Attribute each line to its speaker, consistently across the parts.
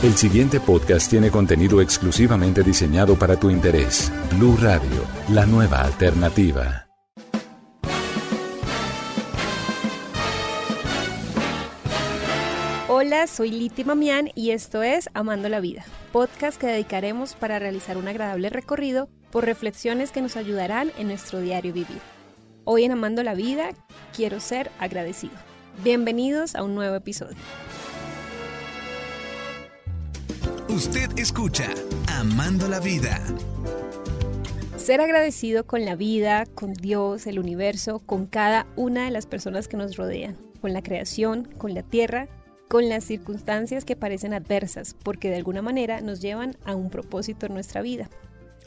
Speaker 1: El siguiente podcast tiene contenido exclusivamente diseñado para tu interés. Blue Radio, la nueva alternativa.
Speaker 2: Hola, soy Liti Mamián y esto es Amando la Vida, podcast que dedicaremos para realizar un agradable recorrido por reflexiones que nos ayudarán en nuestro diario vivir. Hoy en Amando la Vida quiero ser agradecido. Bienvenidos a un nuevo episodio.
Speaker 3: Usted escucha Amando la Vida.
Speaker 2: Ser agradecido con la vida, con Dios, el universo, con cada una de las personas que nos rodean, con la creación, con la tierra, con las circunstancias que parecen adversas, porque de alguna manera nos llevan a un propósito en nuestra vida.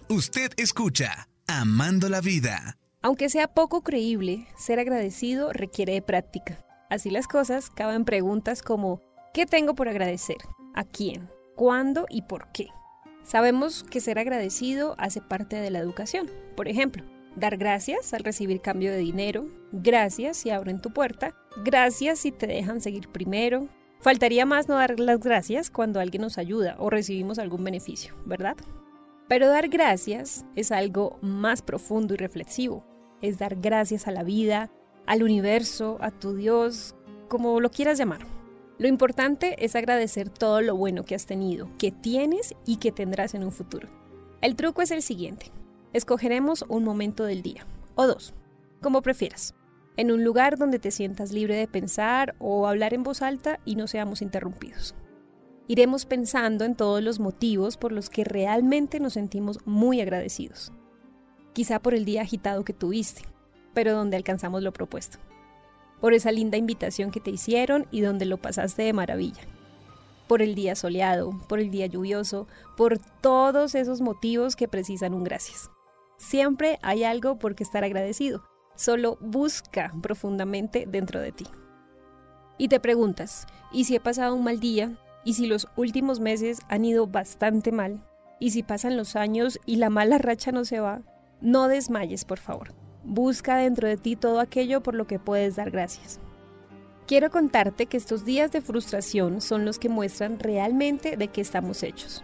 Speaker 3: Usted escucha Amando la Vida.
Speaker 2: Aunque sea poco creíble, ser agradecido requiere de práctica. Así las cosas, caben preguntas como ¿qué tengo por agradecer? ¿A quién? ¿Cuándo y por qué? Sabemos que ser agradecido hace parte de la educación. Por ejemplo, dar gracias al recibir cambio de dinero, gracias si abren tu puerta, gracias si te dejan seguir primero. Faltaría más no dar las gracias cuando alguien nos ayuda o recibimos algún beneficio, ¿verdad? Pero dar gracias es algo más profundo y reflexivo. Es dar gracias a la vida, al universo, a tu Dios, como lo quieras llamar. Lo importante es agradecer todo lo bueno que has tenido, que tienes y que tendrás en un futuro. El truco es el siguiente. Escogeremos un momento del día, o dos, como prefieras, en un lugar donde te sientas libre de pensar o hablar en voz alta y no seamos interrumpidos. Iremos pensando en todos los motivos por los que realmente nos sentimos muy agradecidos. Quizá por el día agitado que tuviste, pero donde alcanzamos lo propuesto por esa linda invitación que te hicieron y donde lo pasaste de maravilla. Por el día soleado, por el día lluvioso, por todos esos motivos que precisan un gracias. Siempre hay algo por que estar agradecido. Solo busca profundamente dentro de ti. Y te preguntas, ¿y si he pasado un mal día? ¿Y si los últimos meses han ido bastante mal? ¿Y si pasan los años y la mala racha no se va? No desmayes, por favor. Busca dentro de ti todo aquello por lo que puedes dar gracias. Quiero contarte que estos días de frustración son los que muestran realmente de qué estamos hechos.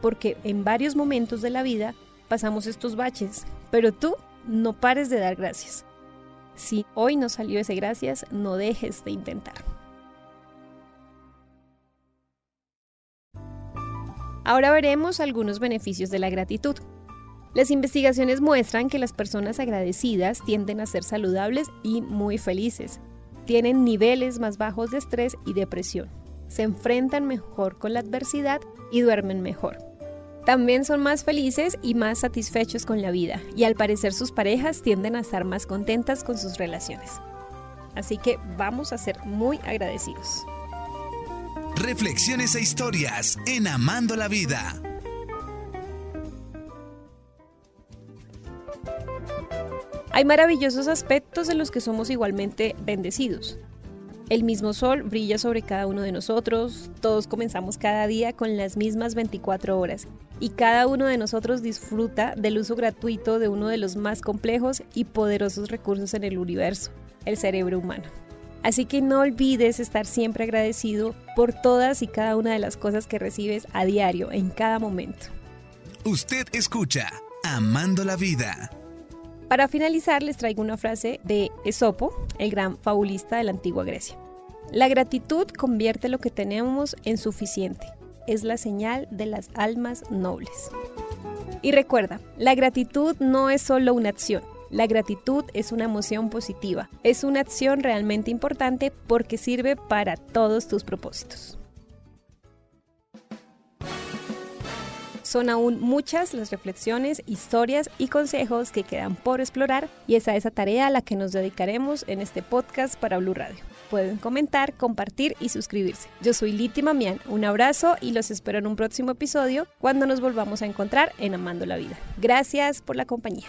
Speaker 2: Porque en varios momentos de la vida pasamos estos baches, pero tú no pares de dar gracias. Si hoy no salió ese gracias, no dejes de intentar. Ahora veremos algunos beneficios de la gratitud. Las investigaciones muestran que las personas agradecidas tienden a ser saludables y muy felices. Tienen niveles más bajos de estrés y depresión. Se enfrentan mejor con la adversidad y duermen mejor. También son más felices y más satisfechos con la vida y al parecer sus parejas tienden a estar más contentas con sus relaciones. Así que vamos a ser muy agradecidos.
Speaker 3: Reflexiones e historias en Amando la Vida.
Speaker 2: Hay maravillosos aspectos en los que somos igualmente bendecidos. El mismo sol brilla sobre cada uno de nosotros, todos comenzamos cada día con las mismas 24 horas y cada uno de nosotros disfruta del uso gratuito de uno de los más complejos y poderosos recursos en el universo, el cerebro humano. Así que no olvides estar siempre agradecido por todas y cada una de las cosas que recibes a diario, en cada momento.
Speaker 3: Usted escucha Amando la Vida.
Speaker 2: Para finalizar, les traigo una frase de Esopo, el gran fabulista de la antigua Grecia. La gratitud convierte lo que tenemos en suficiente. Es la señal de las almas nobles. Y recuerda, la gratitud no es solo una acción. La gratitud es una emoción positiva. Es una acción realmente importante porque sirve para todos tus propósitos. Son aún muchas las reflexiones, historias y consejos que quedan por explorar y es a esa tarea a la que nos dedicaremos en este podcast para Blue Radio. Pueden comentar, compartir y suscribirse. Yo soy Liti Mamián, un abrazo y los espero en un próximo episodio cuando nos volvamos a encontrar en Amando la Vida. Gracias por la compañía.